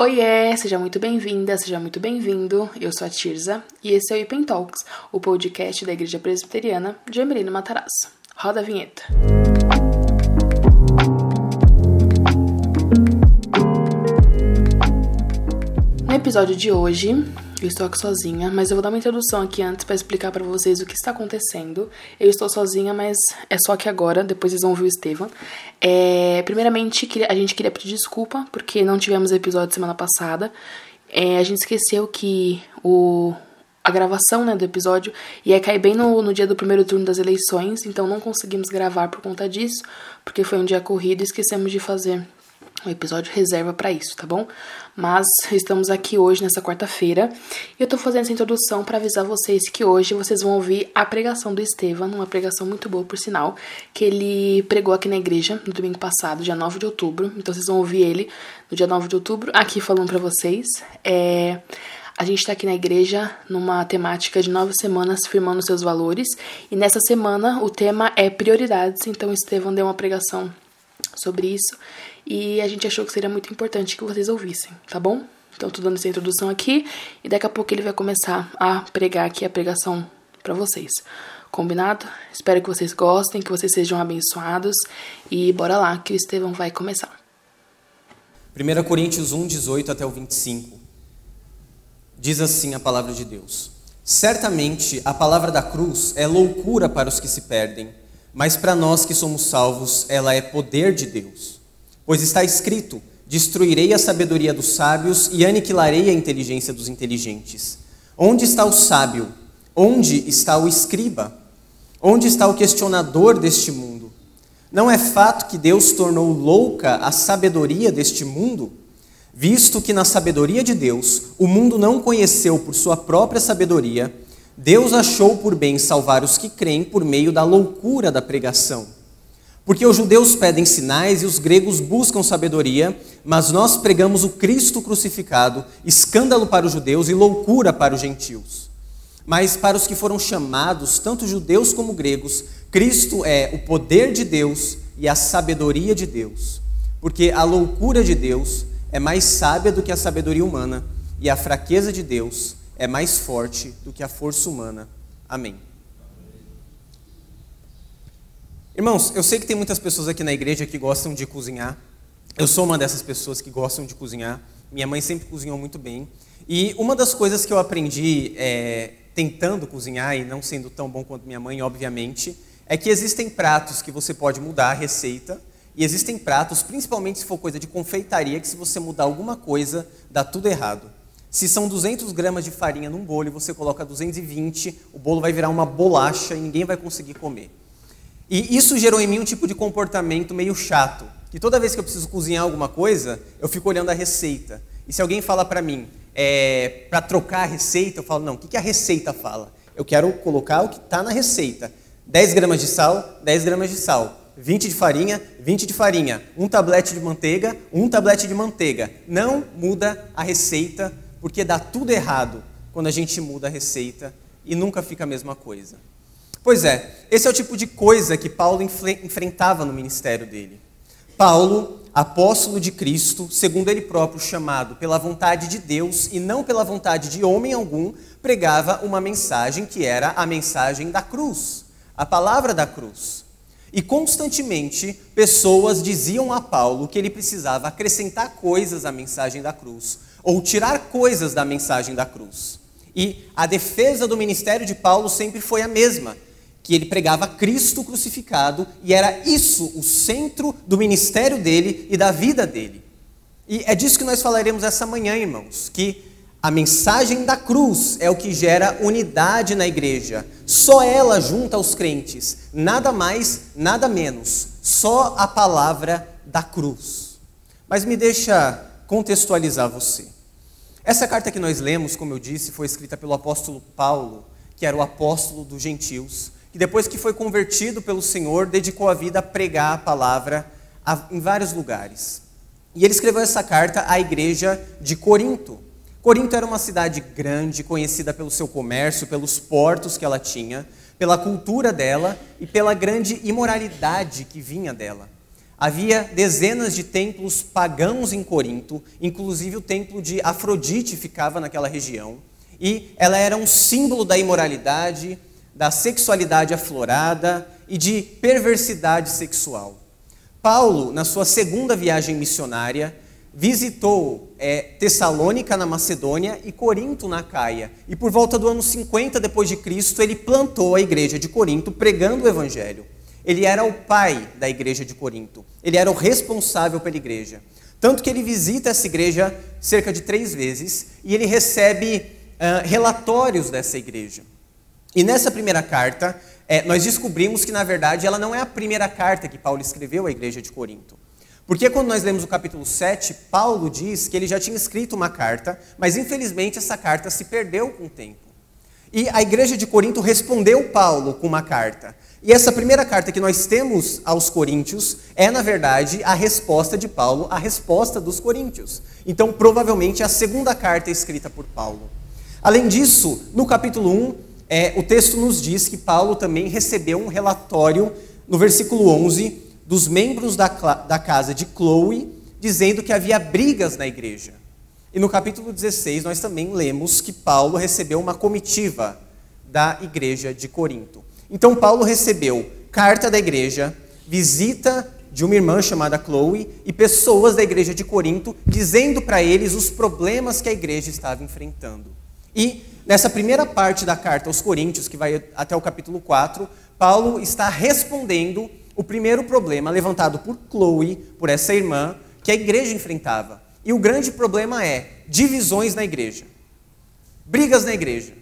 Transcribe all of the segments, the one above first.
Oiê, seja muito bem-vinda, seja muito bem-vindo. Eu sou a Tirza e esse é o Ipen Talks, o podcast da Igreja Presbiteriana de Emelino Matarazzo. Roda a vinheta. No episódio de hoje, eu estou aqui sozinha, mas eu vou dar uma introdução aqui antes para explicar para vocês o que está acontecendo. Eu estou sozinha, mas é só que agora, depois vocês vão ver o Estevam. É, primeiramente, a gente queria pedir desculpa porque não tivemos episódio semana passada. É, a gente esqueceu que o, a gravação né, do episódio ia cair bem no, no dia do primeiro turno das eleições, então não conseguimos gravar por conta disso, porque foi um dia corrido e esquecemos de fazer o episódio reserva para isso, tá bom? Mas estamos aqui hoje, nessa quarta-feira, e eu tô fazendo essa introdução para avisar vocês que hoje vocês vão ouvir a pregação do Estevam, uma pregação muito boa, por sinal, que ele pregou aqui na igreja no domingo passado, dia 9 de outubro. Então vocês vão ouvir ele no dia 9 de outubro, aqui falando para vocês. É. A gente está aqui na igreja numa temática de nove semanas firmando seus valores. E nessa semana o tema é prioridades. Então Estevão deu uma pregação sobre isso e a gente achou que seria muito importante que vocês ouvissem, tá bom? Então, tô dando essa introdução aqui e daqui a pouco ele vai começar a pregar aqui a pregação para vocês. Combinado? Espero que vocês gostem, que vocês sejam abençoados e bora lá que o Estevão vai começar. 1 Coríntios 1, 18 até o 25. Diz assim a palavra de Deus: Certamente a palavra da cruz é loucura para os que se perdem, mas para nós que somos salvos, ela é poder de Deus. Pois está escrito: Destruirei a sabedoria dos sábios e aniquilarei a inteligência dos inteligentes. Onde está o sábio? Onde está o escriba? Onde está o questionador deste mundo? Não é fato que Deus tornou louca a sabedoria deste mundo? Visto que na sabedoria de Deus o mundo não conheceu por sua própria sabedoria, Deus achou por bem salvar os que creem por meio da loucura da pregação. Porque os judeus pedem sinais e os gregos buscam sabedoria, mas nós pregamos o Cristo crucificado, escândalo para os judeus e loucura para os gentios. Mas para os que foram chamados, tanto judeus como gregos, Cristo é o poder de Deus e a sabedoria de Deus. Porque a loucura de Deus é mais sábia do que a sabedoria humana, e a fraqueza de Deus é mais forte do que a força humana. Amém. Irmãos, eu sei que tem muitas pessoas aqui na igreja que gostam de cozinhar. Eu sou uma dessas pessoas que gostam de cozinhar. Minha mãe sempre cozinhou muito bem. E uma das coisas que eu aprendi é, tentando cozinhar e não sendo tão bom quanto minha mãe, obviamente, é que existem pratos que você pode mudar a receita e existem pratos, principalmente se for coisa de confeitaria, que se você mudar alguma coisa, dá tudo errado. Se são 200 gramas de farinha num bolo e você coloca 220, o bolo vai virar uma bolacha e ninguém vai conseguir comer. E isso gerou em mim um tipo de comportamento meio chato, que toda vez que eu preciso cozinhar alguma coisa, eu fico olhando a receita. E se alguém fala para mim, é, para trocar a receita, eu falo, não, o que, que a receita fala? Eu quero colocar o que está na receita. 10 gramas de sal, 10 gramas de sal. 20 de farinha, 20 de farinha. Um tablete de manteiga, um tablete de manteiga. Não muda a receita, porque dá tudo errado quando a gente muda a receita e nunca fica a mesma coisa. Pois é, esse é o tipo de coisa que Paulo enfrentava no ministério dele. Paulo, apóstolo de Cristo, segundo ele próprio chamado pela vontade de Deus e não pela vontade de homem algum, pregava uma mensagem que era a mensagem da cruz, a palavra da cruz. E constantemente pessoas diziam a Paulo que ele precisava acrescentar coisas à mensagem da cruz, ou tirar coisas da mensagem da cruz. E a defesa do ministério de Paulo sempre foi a mesma que ele pregava Cristo crucificado e era isso o centro do ministério dele e da vida dele. E é disso que nós falaremos essa manhã, irmãos, que a mensagem da cruz é o que gera unidade na igreja. Só ela junta os crentes, nada mais, nada menos. Só a palavra da cruz. Mas me deixa contextualizar você. Essa carta que nós lemos, como eu disse, foi escrita pelo apóstolo Paulo, que era o apóstolo dos gentios, que depois que foi convertido pelo Senhor, dedicou a vida a pregar a palavra em vários lugares. E ele escreveu essa carta à igreja de Corinto. Corinto era uma cidade grande, conhecida pelo seu comércio, pelos portos que ela tinha, pela cultura dela e pela grande imoralidade que vinha dela. Havia dezenas de templos pagãos em Corinto, inclusive o templo de Afrodite ficava naquela região, e ela era um símbolo da imoralidade, da sexualidade aflorada e de perversidade sexual. Paulo, na sua segunda viagem missionária, visitou é, Tessalônica na Macedônia e Corinto na Caia. E por volta do ano 50 depois de Cristo, ele plantou a igreja de Corinto pregando o evangelho. Ele era o pai da igreja de Corinto. Ele era o responsável pela igreja. Tanto que ele visita essa igreja cerca de três vezes e ele recebe uh, relatórios dessa igreja. E nessa primeira carta, é, nós descobrimos que, na verdade, ela não é a primeira carta que Paulo escreveu à igreja de Corinto. Porque quando nós lemos o capítulo 7, Paulo diz que ele já tinha escrito uma carta, mas infelizmente essa carta se perdeu com o tempo. E a igreja de Corinto respondeu Paulo com uma carta. E essa primeira carta que nós temos aos Coríntios é, na verdade, a resposta de Paulo à resposta dos Coríntios. Então, provavelmente, é a segunda carta escrita por Paulo. Além disso, no capítulo 1, é, o texto nos diz que Paulo também recebeu um relatório, no versículo 11, dos membros da, da casa de Chloe, dizendo que havia brigas na igreja. E no capítulo 16, nós também lemos que Paulo recebeu uma comitiva da igreja de Corinto. Então, Paulo recebeu carta da igreja, visita de uma irmã chamada Chloe e pessoas da igreja de Corinto, dizendo para eles os problemas que a igreja estava enfrentando. E nessa primeira parte da carta aos Coríntios, que vai até o capítulo 4, Paulo está respondendo o primeiro problema levantado por Chloe, por essa irmã, que a igreja enfrentava. E o grande problema é divisões na igreja, brigas na igreja,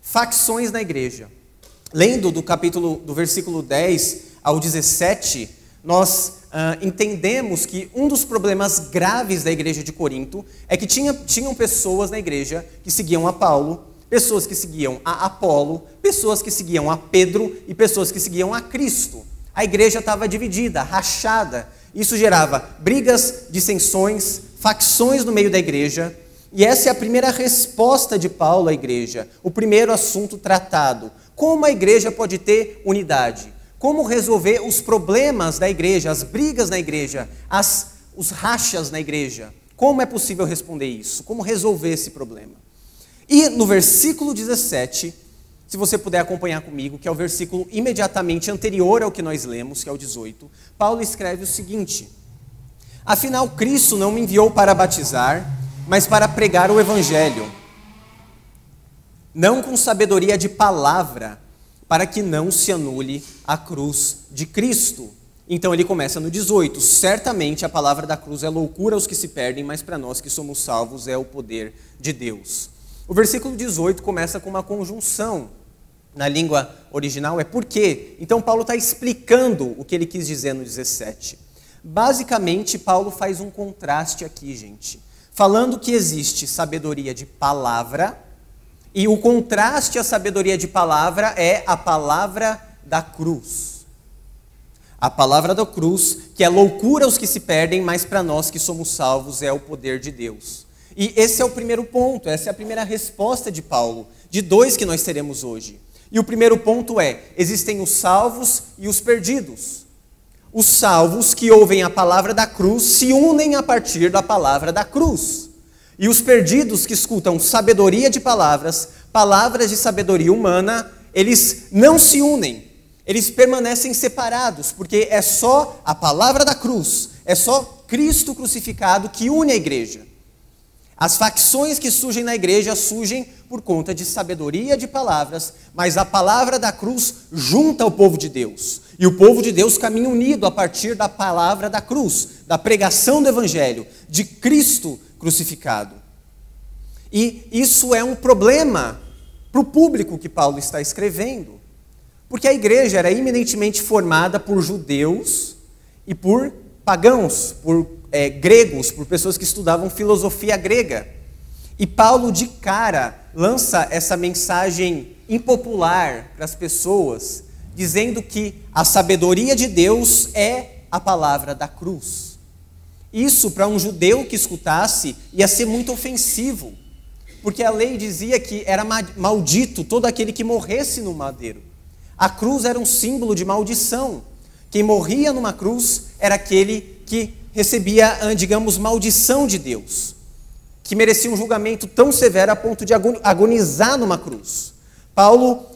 facções na igreja. Lendo do capítulo do versículo 10 ao 17, nós uh, entendemos que um dos problemas graves da igreja de Corinto é que tinha, tinham pessoas na igreja que seguiam a Paulo, pessoas que seguiam a Apolo, pessoas que seguiam a Pedro e pessoas que seguiam a Cristo. A igreja estava dividida, rachada. Isso gerava brigas, dissensões, facções no meio da igreja. E essa é a primeira resposta de Paulo à igreja, o primeiro assunto tratado. Como a igreja pode ter unidade? Como resolver os problemas da igreja, as brigas na igreja, as, os rachas na igreja? Como é possível responder isso? Como resolver esse problema? E no versículo 17, se você puder acompanhar comigo, que é o versículo imediatamente anterior ao que nós lemos, que é o 18, Paulo escreve o seguinte: Afinal, Cristo não me enviou para batizar, mas para pregar o evangelho, não com sabedoria de palavra, para que não se anule a cruz de Cristo. Então ele começa no 18: Certamente a palavra da cruz é loucura aos que se perdem, mas para nós que somos salvos é o poder de Deus. O versículo 18 começa com uma conjunção. Na língua original é por quê? Então Paulo está explicando o que ele quis dizer no 17. Basicamente, Paulo faz um contraste aqui, gente. Falando que existe sabedoria de palavra e o contraste à sabedoria de palavra é a palavra da cruz. A palavra da cruz, que é loucura aos que se perdem, mas para nós que somos salvos é o poder de Deus. E esse é o primeiro ponto, essa é a primeira resposta de Paulo, de dois que nós teremos hoje. E o primeiro ponto é: existem os salvos e os perdidos. Os salvos que ouvem a palavra da cruz se unem a partir da palavra da cruz. E os perdidos que escutam sabedoria de palavras, palavras de sabedoria humana, eles não se unem, eles permanecem separados, porque é só a palavra da cruz, é só Cristo crucificado que une a igreja. As facções que surgem na igreja surgem por conta de sabedoria de palavras, mas a palavra da cruz junta o povo de Deus. E o povo de Deus caminha unido a partir da palavra da cruz, da pregação do evangelho, de Cristo crucificado. E isso é um problema para o público que Paulo está escrevendo, porque a igreja era eminentemente formada por judeus e por pagãos, por é, gregos, por pessoas que estudavam filosofia grega. E Paulo, de cara, lança essa mensagem impopular para as pessoas, dizendo que a sabedoria de Deus é a palavra da cruz. Isso, para um judeu que escutasse, ia ser muito ofensivo, porque a lei dizia que era maldito todo aquele que morresse no madeiro. A cruz era um símbolo de maldição. Quem morria numa cruz era aquele que recebia, ah, digamos, maldição de Deus, que merecia um julgamento tão severo a ponto de agonizar numa cruz. Paulo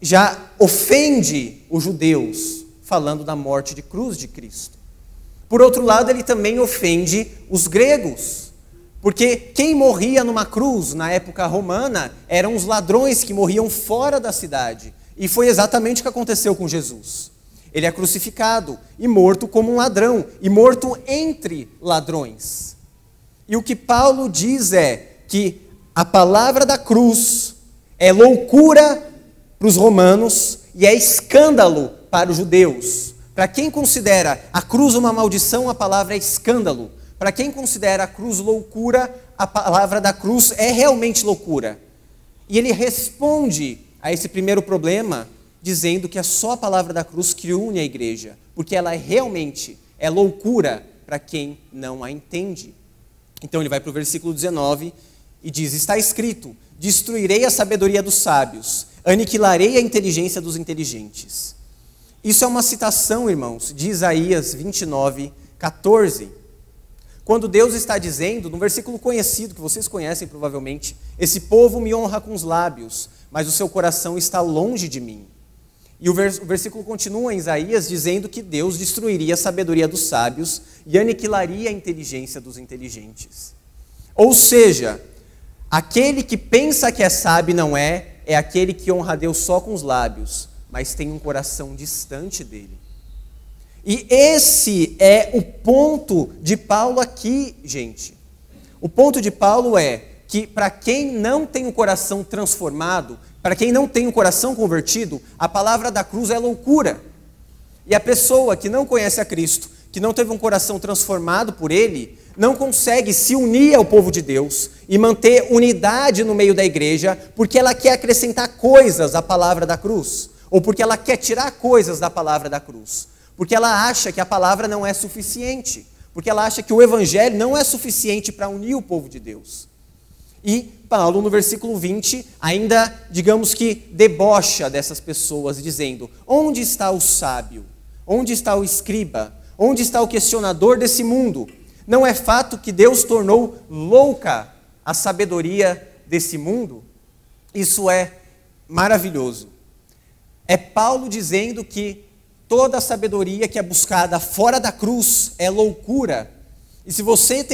já ofende os judeus falando da morte de cruz de Cristo. Por outro lado, ele também ofende os gregos, porque quem morria numa cruz na época romana eram os ladrões que morriam fora da cidade. E foi exatamente o que aconteceu com Jesus. Ele é crucificado e morto como um ladrão, e morto entre ladrões. E o que Paulo diz é que a palavra da cruz é loucura para os romanos e é escândalo para os judeus. Para quem considera a cruz uma maldição, a palavra é escândalo. Para quem considera a cruz loucura, a palavra da cruz é realmente loucura. E ele responde a esse primeiro problema dizendo que é só a palavra da cruz que une a igreja, porque ela é realmente é loucura para quem não a entende. Então ele vai para o versículo 19 e diz: Está escrito: Destruirei a sabedoria dos sábios, aniquilarei a inteligência dos inteligentes. Isso é uma citação, irmãos, de Isaías 29, 14. Quando Deus está dizendo, no versículo conhecido, que vocês conhecem provavelmente, esse povo me honra com os lábios, mas o seu coração está longe de mim. E o, versículo continua em Isaías dizendo que Deus destruiria a sabedoria dos sábios e aniquilaria a inteligência dos inteligentes. Ou seja, aquele que pensa que é sábio não é, é aquele que honra a Deus só com os lábios, mas tem um coração distante dele. E esse é o ponto de Paulo aqui, gente. O ponto de Paulo é que para quem não tem o coração transformado, para quem não tem o coração convertido, a palavra da cruz é loucura. E a pessoa que não conhece a Cristo, que não teve um coração transformado por Ele, não consegue se unir ao povo de Deus e manter unidade no meio da igreja, porque ela quer acrescentar coisas à palavra da cruz, ou porque ela quer tirar coisas da palavra da cruz, porque ela acha que a palavra não é suficiente, porque ela acha que o evangelho não é suficiente para unir o povo de Deus. E Paulo, no versículo 20, ainda, digamos que, debocha dessas pessoas, dizendo: Onde está o sábio? Onde está o escriba? Onde está o questionador desse mundo? Não é fato que Deus tornou louca a sabedoria desse mundo? Isso é maravilhoso. É Paulo dizendo que toda a sabedoria que é buscada fora da cruz é loucura. E se você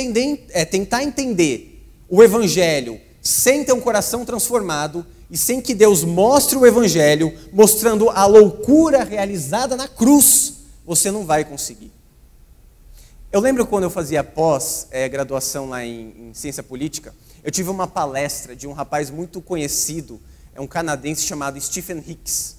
é, tentar entender o Evangelho sem ter um coração transformado e sem que Deus mostre o Evangelho, mostrando a loucura realizada na cruz, você não vai conseguir. Eu lembro quando eu fazia pós-graduação é, lá em, em, ciência política, eu tive uma palestra de um rapaz muito conhecido, é um canadense chamado Stephen Hicks.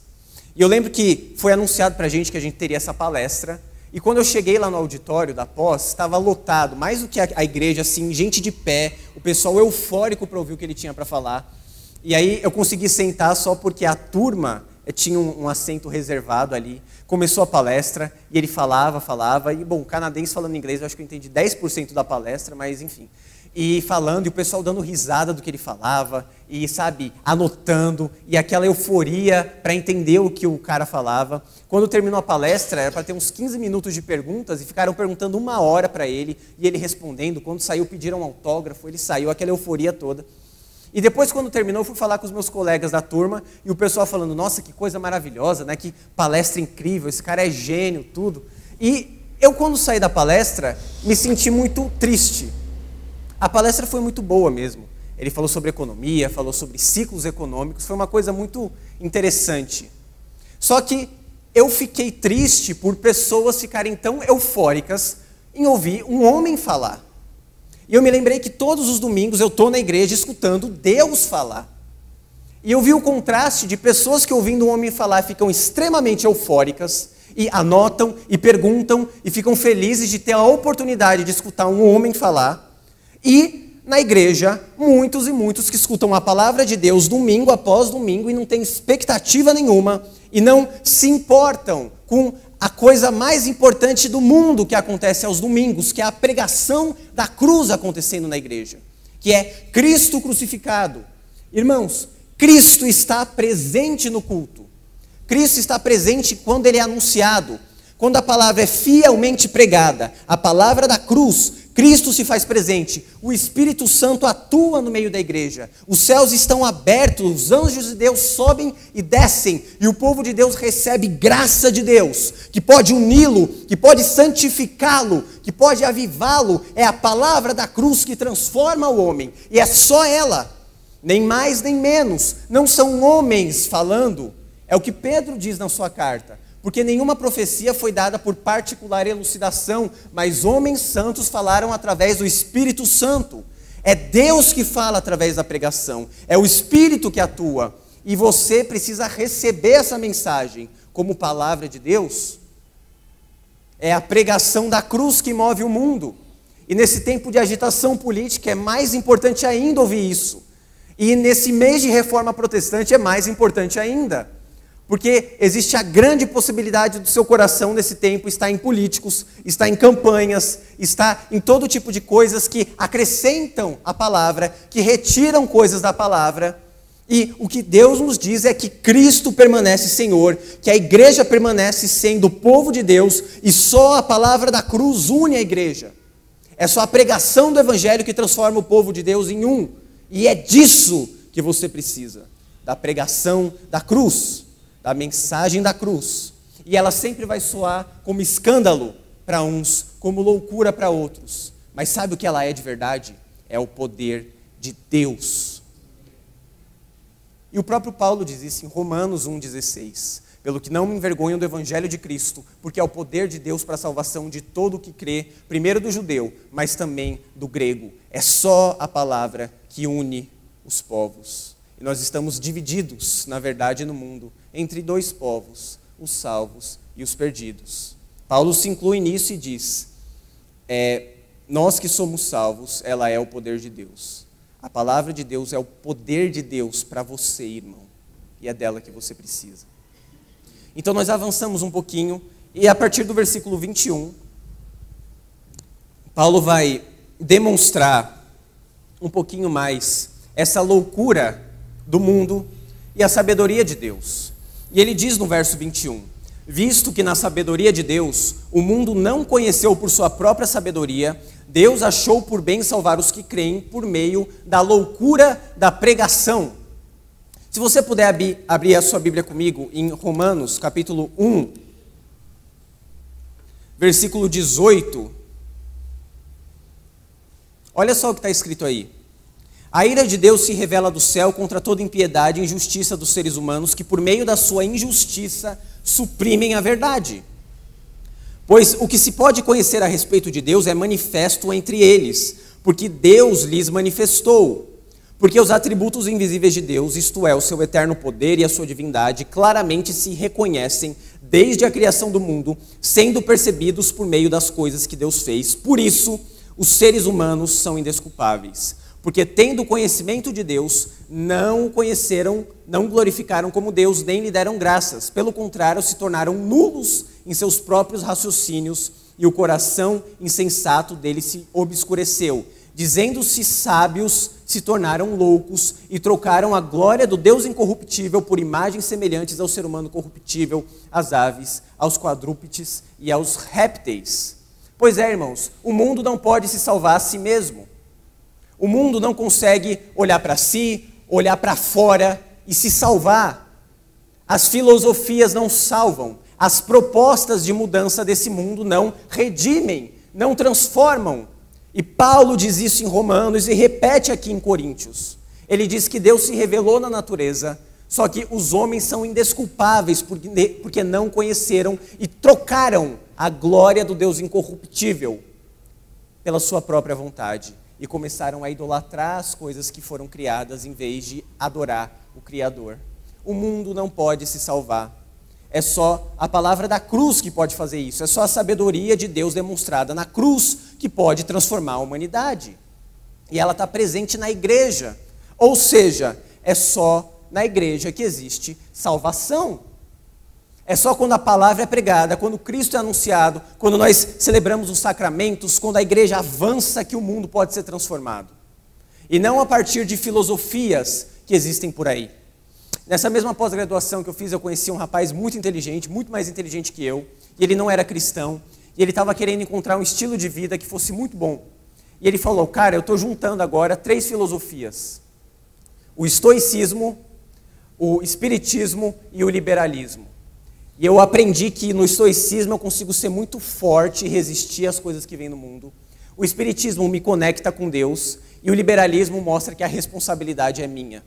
E eu lembro que foi anunciado para a gente que a gente teria essa palestra, e quando eu cheguei lá no auditório da pós, estava lotado, mais do que a, igreja, assim, gente de pé, o pessoal eufórico para ouvir o que ele tinha para falar. E aí eu consegui sentar só porque a turma eh, tinha um, um, assento reservado ali. Começou a palestra e ele falava, falava. E, bom, canadense falando inglês, eu acho que eu entendi 10% da palestra, mas enfim e falando, e o pessoal dando risada do que ele falava, e sabe, anotando, e aquela euforia para entender o que o cara falava. Quando terminou a palestra, era para ter uns 15 minutos de perguntas, e ficaram perguntando uma hora para ele, e ele respondendo. Quando saiu, pediram um autógrafo, ele saiu, aquela euforia toda. E depois, quando terminou, eu fui falar com os meus colegas da turma, e o pessoal falando: Nossa, que coisa maravilhosa, né? que palestra incrível, esse cara é gênio, tudo. E eu, quando saí da palestra, me senti muito triste a palestra foi muito boa mesmo. Ele falou sobre economia, falou sobre ciclos econômicos, foi uma coisa muito interessante. Só que eu fiquei triste por pessoas ficarem tão eufóricas em ouvir um homem falar. E eu me lembrei que todos os domingos eu estou na igreja escutando Deus falar. E eu vi o contraste de pessoas que ouvindo um homem falar ficam extremamente eufóricas e anotam e perguntam e ficam felizes de ter a oportunidade de escutar um homem falar e na igreja, muitos e muitos que escutam a palavra de Deus domingo após domingo e não têm expectativa nenhuma e não se importam com a coisa mais importante do mundo que acontece aos domingos, que é a pregação da cruz acontecendo na igreja, que é Cristo crucificado. Irmãos, Cristo está presente no culto. Cristo está presente quando ele é anunciado. Quando a palavra é fielmente pregada, a palavra da cruz, Cristo se faz presente, o Espírito Santo atua no meio da igreja, os céus estão abertos, os anjos de Deus sobem e descem, e o povo de Deus recebe graça de Deus, que pode uni-lo, que pode santificá-lo, que pode avivá-lo. É a palavra da cruz que transforma o homem, e é só ela, nem mais nem menos. Não são homens falando, é o que Pedro diz na sua carta porque nenhuma profecia foi dada por particular elucidação, mas homens santos falaram através do Espírito Santo. É Deus que fala através da pregação, é o Espírito que atua, e você precisa receber essa mensagem como palavra de Deus. É a pregação da cruz que move o mundo. E nesse tempo de agitação política é mais importante ainda ouvir isso. E nesse mês de reforma protestante é mais importante ainda. Porque existe a grande possibilidade do seu coração nesse tempo estar em políticos, estar em campanhas, estar em todo tipo de coisas que acrescentam a palavra, que retiram coisas da palavra. E o que Deus nos diz é que Cristo permanece Senhor, que a igreja permanece sendo o povo de Deus e só a palavra da cruz une a igreja. É só a pregação do evangelho que transforma o povo de Deus em um. E é disso que você precisa, da pregação da cruz da mensagem da cruz. E ela sempre vai soar como escândalo para uns, como loucura para outros. Mas sabe o que ela é de verdade? É o poder de Deus. E o próprio Paulo diz isso em Romanos 1,16. Pelo que não me envergonho do evangelho de Cristo, porque é o poder de Deus para a salvação de todo o que crê, primeiro do judeu, mas também do grego. É só a palavra que une os povos. E nós estamos divididos, na verdade, no mundo entre dois povos, os salvos e os perdidos. Paulo se inclui nisso e diz: é, nós que somos salvos, ela é o poder de Deus. A palavra de Deus é o poder de Deus para você, irmão, e é dela que você precisa. Então nós avançamos um pouquinho e a partir do versículo 21, Paulo vai demonstrar um pouquinho mais essa loucura do mundo e a sabedoria de Deus. E ele diz no verso 21: Visto que na sabedoria de Deus o mundo não conheceu por sua própria sabedoria, Deus achou por bem salvar os que creem por meio da loucura da pregação. Se você puder abrir, abrir a sua Bíblia comigo em Romanos, capítulo 1, versículo 18. Olha só o que está escrito aí. A ira de Deus se revela do céu contra toda impiedade e injustiça dos seres humanos que, por meio da sua injustiça, suprimem a verdade. Pois o que se pode conhecer a respeito de Deus é manifesto entre eles, porque Deus lhes manifestou. Porque os atributos invisíveis de Deus, isto é, o seu eterno poder e a sua divindade, claramente se reconhecem desde a criação do mundo, sendo percebidos por meio das coisas que Deus fez. Por isso, os seres humanos são indesculpáveis porque tendo conhecimento de Deus, não o conheceram, não glorificaram como Deus, nem lhe deram graças. Pelo contrário, se tornaram nulos em seus próprios raciocínios e o coração insensato dele se obscureceu. Dizendo-se sábios, se tornaram loucos e trocaram a glória do Deus incorruptível por imagens semelhantes ao ser humano corruptível, às aves, aos quadrúpedes e aos répteis. Pois é, irmãos, o mundo não pode se salvar a si mesmo. O mundo não consegue olhar para si, olhar para fora e se salvar. As filosofias não salvam. As propostas de mudança desse mundo não redimem, não transformam. E Paulo diz isso em Romanos e repete aqui em Coríntios. Ele diz que Deus se revelou na natureza, só que os homens são indesculpáveis porque não conheceram e trocaram a glória do Deus incorruptível pela sua própria vontade e começaram a idolatrar as coisas que foram criadas em vez de adorar o Criador. O mundo não pode se salvar. É só a palavra da cruz que pode fazer isso. É só a sabedoria de Deus demonstrada na cruz que pode transformar a humanidade. E ela está presente na igreja. Ou seja, é só na igreja que existe salvação. É só quando a palavra é pregada, quando Cristo é anunciado, quando nós celebramos os sacramentos, quando a igreja avança que o mundo pode ser transformado. E não a partir de filosofias que existem por aí. Nessa mesma pós-graduação que eu fiz, eu conheci um rapaz muito inteligente, muito mais inteligente que eu, e ele não era cristão, e ele estava querendo encontrar um estilo de vida que fosse muito bom. E ele falou: Cara, eu estou juntando agora três filosofias: o estoicismo, o espiritismo e o liberalismo. E eu aprendi que no estoicismo eu consigo ser muito forte e resistir às coisas que vêm no mundo. O espiritismo me conecta com Deus e o liberalismo mostra que a responsabilidade é minha.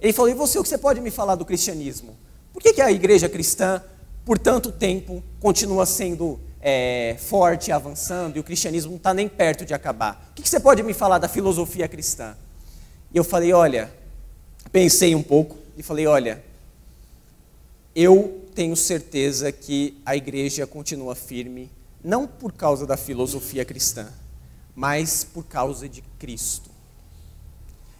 Ele falou: E você, o que você pode me falar do cristianismo? Por que, que a igreja cristã, por tanto tempo, continua sendo é, forte, avançando, e o cristianismo não está nem perto de acabar? O que, que você pode me falar da filosofia cristã? E eu falei: Olha, pensei um pouco e falei: Olha, eu tenho certeza que a igreja continua firme, não por causa da filosofia cristã, mas por causa de Cristo.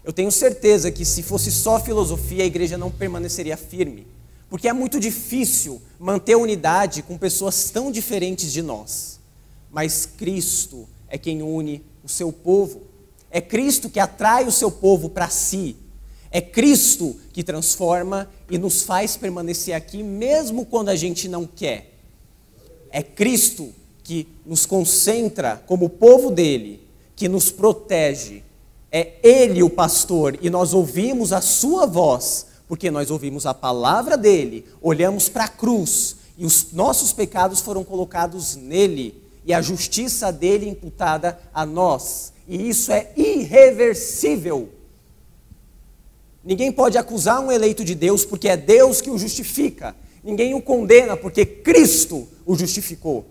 Eu tenho certeza que se fosse só filosofia, a igreja não permaneceria firme, porque é muito difícil manter unidade com pessoas tão diferentes de nós. Mas Cristo é quem une o seu povo. É Cristo que atrai o seu povo para si. É Cristo que transforma e nos faz permanecer aqui, mesmo quando a gente não quer. É Cristo que nos concentra como povo dele, que nos protege. É Ele o pastor e nós ouvimos a Sua voz, porque nós ouvimos a palavra dele, olhamos para a cruz e os nossos pecados foram colocados nele e a justiça dele imputada a nós. E isso é irreversível. Ninguém pode acusar um eleito de Deus porque é Deus que o justifica. Ninguém o condena porque Cristo o justificou.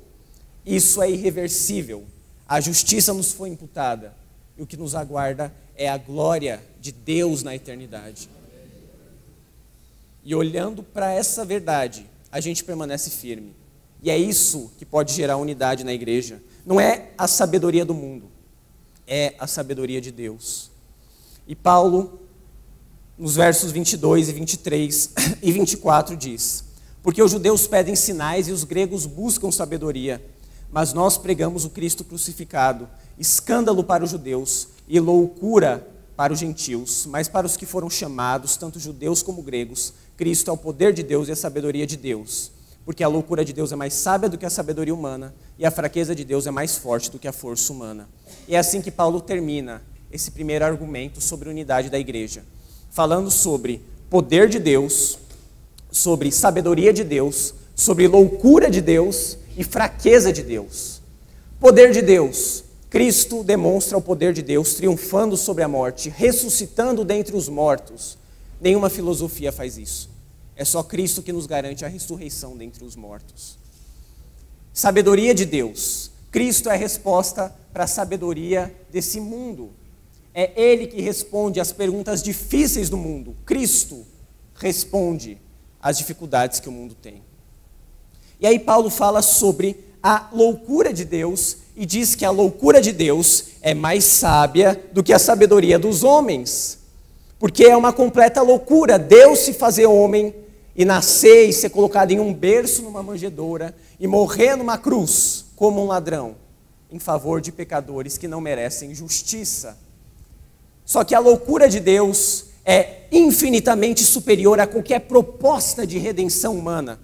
Isso é irreversível. A justiça nos foi imputada. E o que nos aguarda é a glória de Deus na eternidade. E olhando para essa verdade, a gente permanece firme. E é isso que pode gerar unidade na igreja. Não é a sabedoria do mundo, é a sabedoria de Deus. E Paulo nos versos 22 e 23 e 24 diz: Porque os judeus pedem sinais e os gregos buscam sabedoria, mas nós pregamos o Cristo crucificado, escândalo para os judeus e loucura para os gentios, mas para os que foram chamados, tanto judeus como gregos, Cristo é o poder de Deus e a sabedoria de Deus. Porque a loucura de Deus é mais sábia do que a sabedoria humana, e a fraqueza de Deus é mais forte do que a força humana. E é assim que Paulo termina esse primeiro argumento sobre a unidade da igreja falando sobre poder de Deus, sobre sabedoria de Deus, sobre loucura de Deus e fraqueza de Deus. Poder de Deus. Cristo demonstra o poder de Deus triunfando sobre a morte, ressuscitando dentre os mortos. Nenhuma filosofia faz isso. É só Cristo que nos garante a ressurreição dentre os mortos. Sabedoria de Deus. Cristo é a resposta para a sabedoria desse mundo. É Ele que responde às perguntas difíceis do mundo. Cristo responde às dificuldades que o mundo tem. E aí Paulo fala sobre a loucura de Deus e diz que a loucura de Deus é mais sábia do que a sabedoria dos homens. Porque é uma completa loucura Deus se fazer homem e nascer e ser colocado em um berço numa manjedoura e morrer numa cruz como um ladrão em favor de pecadores que não merecem justiça. Só que a loucura de Deus é infinitamente superior a qualquer proposta de redenção humana.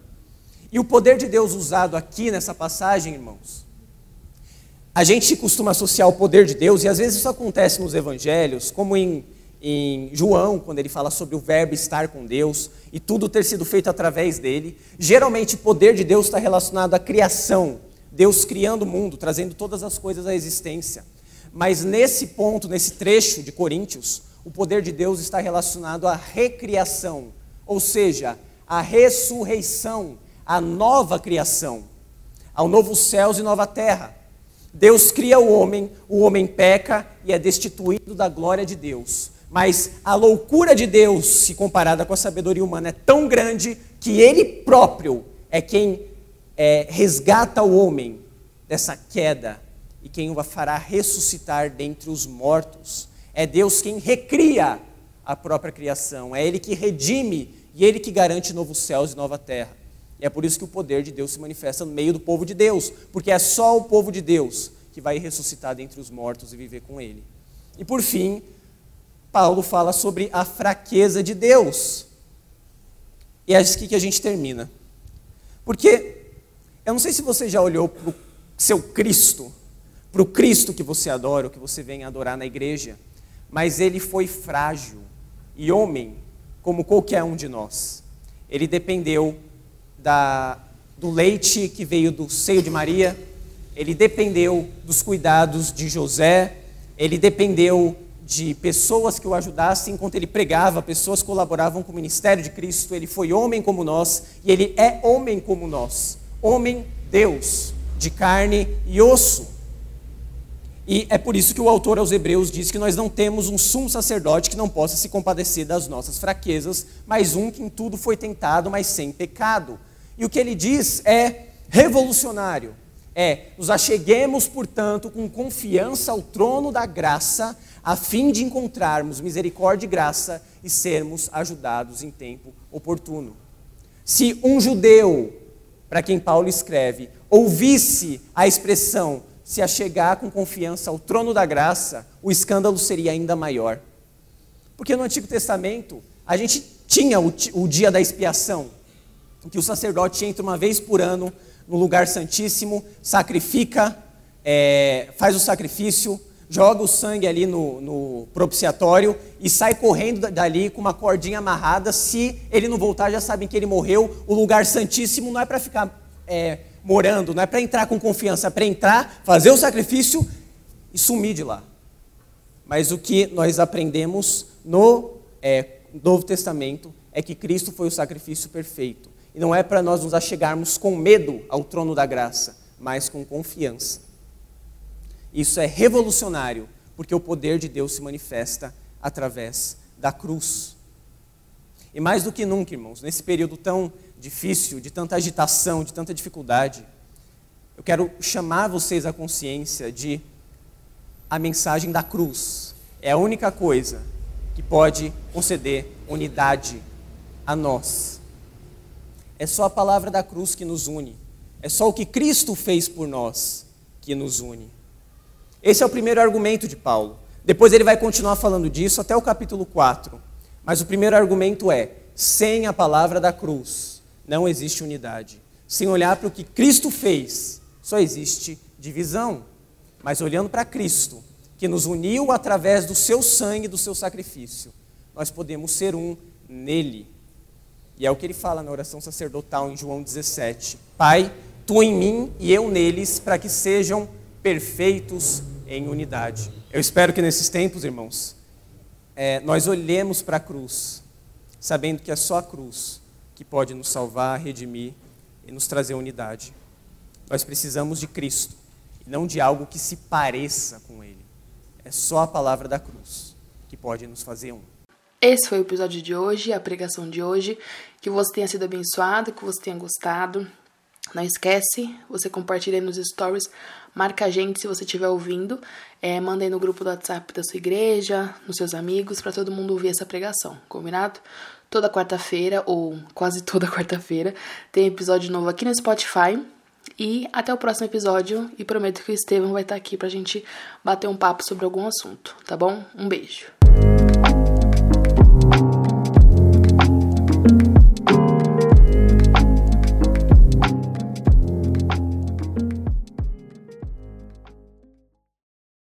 E o poder de Deus usado aqui nessa passagem, irmãos, a gente costuma associar o poder de Deus, e às vezes isso acontece nos evangelhos, como em, em João, quando ele fala sobre o verbo estar com Deus e tudo ter sido feito através dele. Geralmente, o poder de Deus está relacionado à criação, Deus criando o mundo, trazendo todas as coisas à existência. Mas nesse ponto, nesse trecho de Coríntios, o poder de Deus está relacionado à recriação, ou seja, à ressurreição, à nova criação, ao novo céus e nova terra. Deus cria o homem, o homem peca e é destituído da glória de Deus. Mas a loucura de Deus, se comparada com a sabedoria humana, é tão grande que Ele próprio é quem é, resgata o homem dessa queda e quem o fará ressuscitar dentre os mortos. É Deus quem recria a própria criação, é Ele que redime e Ele que garante novos céus e nova terra. E é por isso que o poder de Deus se manifesta no meio do povo de Deus, porque é só o povo de Deus que vai ressuscitar dentre os mortos e viver com Ele. E por fim, Paulo fala sobre a fraqueza de Deus. E é assim que a gente termina. Porque eu não sei se você já olhou para o seu Cristo, para o Cristo que você adora, ou que você vem adorar na igreja, mas ele foi frágil e homem como qualquer um de nós. Ele dependeu da, do leite que veio do seio de Maria, ele dependeu dos cuidados de José, ele dependeu de pessoas que o ajudassem enquanto ele pregava, pessoas colaboravam com o ministério de Cristo. Ele foi homem como nós e ele é homem como nós. Homem, Deus, de carne e osso. E é por isso que o autor aos Hebreus diz que nós não temos um sumo sacerdote que não possa se compadecer das nossas fraquezas, mas um que em tudo foi tentado, mas sem pecado. E o que ele diz é revolucionário. É, nos acheguemos, portanto, com confiança ao trono da graça, a fim de encontrarmos misericórdia e graça e sermos ajudados em tempo oportuno. Se um judeu, para quem Paulo escreve, ouvisse a expressão se achegar com confiança ao trono da graça, o escândalo seria ainda maior. Porque no Antigo Testamento, a gente tinha o, o dia da expiação, em que o sacerdote entra uma vez por ano no lugar santíssimo, sacrifica, é, faz o sacrifício, joga o sangue ali no, no, propiciatório e sai correndo dali com uma cordinha amarrada. Se ele não voltar, já sabem que ele morreu. O lugar santíssimo não é para ficar é, morando, não é para entrar com confiança, é para entrar, fazer o sacrifício e sumir de lá. Mas o que nós aprendemos no é, Novo Testamento é que Cristo foi o sacrifício perfeito. E não é para nós nos achegarmos com medo ao trono da graça, mas com confiança. Isso é revolucionário, porque o poder de Deus se manifesta através da cruz. E mais do que nunca, irmãos, nesse período tão difícil, de tanta agitação, de tanta dificuldade, eu quero chamar vocês à consciência de a mensagem da cruz. É a única coisa que pode conceder unidade a nós. É só a palavra da cruz que nos une. É só o que Cristo fez por nós que nos une. Esse é o primeiro argumento de Paulo. Depois ele vai continuar falando disso até o capítulo 4. Mas o primeiro argumento é: sem a palavra da cruz não existe unidade. Sem olhar para o que Cristo fez, só existe divisão. Mas olhando para Cristo, que nos uniu através do seu sangue, do seu sacrifício, nós podemos ser um nele. E é o que ele fala na oração sacerdotal em João 17: Pai, tu em mim e eu neles, para que sejam perfeitos em unidade. Eu espero que nesses tempos, irmãos, é, nós olhemos para a cruz, sabendo que é só a cruz que pode nos salvar, redimir e nos trazer unidade. Nós precisamos de Cristo e não de algo que se pareça com Ele. É só a palavra da cruz que pode nos fazer um. Esse foi o episódio de hoje, a pregação de hoje. Que você tenha sido abençoado, que você tenha gostado. Não esquece, você compartilha nos stories, marca a gente se você estiver ouvindo, é, manda aí no grupo do WhatsApp da sua igreja, nos seus amigos, para todo mundo ouvir essa pregação, combinado? Toda quarta-feira, ou quase toda quarta-feira, tem episódio novo aqui no Spotify. E até o próximo episódio, e prometo que o Estevam vai estar aqui pra gente bater um papo sobre algum assunto, tá bom? Um beijo.